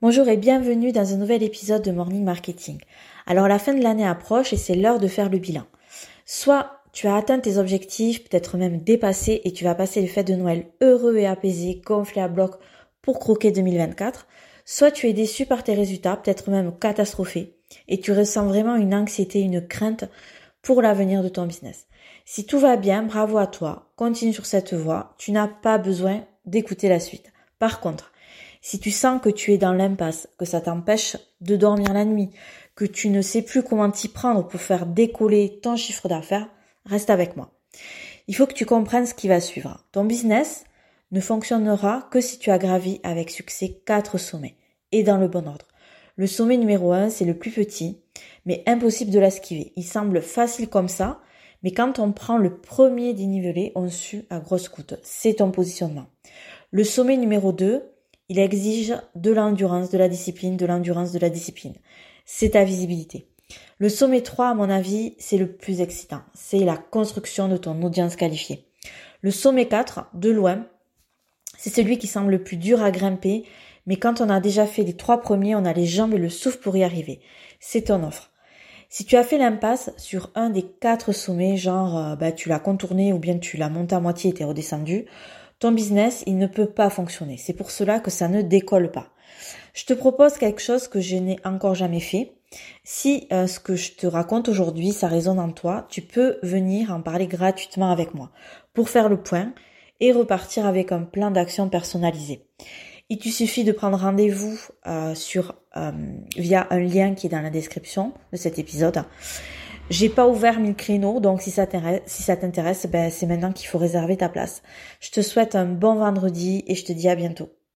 Bonjour et bienvenue dans un nouvel épisode de Morning Marketing. Alors la fin de l'année approche et c'est l'heure de faire le bilan. Soit tu as atteint tes objectifs, peut-être même dépassé et tu vas passer les fêtes de Noël heureux et apaisé, gonflé à bloc pour croquer 2024. Soit tu es déçu par tes résultats, peut-être même catastrophé et tu ressens vraiment une anxiété, une crainte pour l'avenir de ton business. Si tout va bien, bravo à toi, continue sur cette voie, tu n'as pas besoin d'écouter la suite. Par contre, si tu sens que tu es dans l'impasse, que ça t'empêche de dormir la nuit, que tu ne sais plus comment t'y prendre pour faire décoller ton chiffre d'affaires, reste avec moi. Il faut que tu comprennes ce qui va suivre. Ton business ne fonctionnera que si tu as gravi avec succès quatre sommets et dans le bon ordre. Le sommet numéro un, c'est le plus petit, mais impossible de l'esquiver. Il semble facile comme ça, mais quand on prend le premier dénivelé, on sue à grosse coûte. C'est ton positionnement. Le sommet numéro 2, il exige de l'endurance, de la discipline, de l'endurance, de la discipline. C'est ta visibilité. Le sommet 3, à mon avis, c'est le plus excitant. C'est la construction de ton audience qualifiée. Le sommet 4, de loin, c'est celui qui semble le plus dur à grimper, mais quand on a déjà fait les trois premiers, on a les jambes et le souffle pour y arriver. C'est ton offre. Si tu as fait l'impasse sur un des quatre sommets, genre euh, bah, tu l'as contourné ou bien tu l'as monté à moitié et t'es redescendu, ton business, il ne peut pas fonctionner. C'est pour cela que ça ne décolle pas. Je te propose quelque chose que je n'ai encore jamais fait. Si euh, ce que je te raconte aujourd'hui, ça résonne en toi, tu peux venir en parler gratuitement avec moi pour faire le point et repartir avec un plan d'action personnalisé. Il te suffit de prendre rendez-vous euh, sur euh, via un lien qui est dans la description de cet épisode. J'ai pas ouvert mille créneaux, donc si ça t'intéresse, ben c'est maintenant qu'il faut réserver ta place. Je te souhaite un bon vendredi et je te dis à bientôt.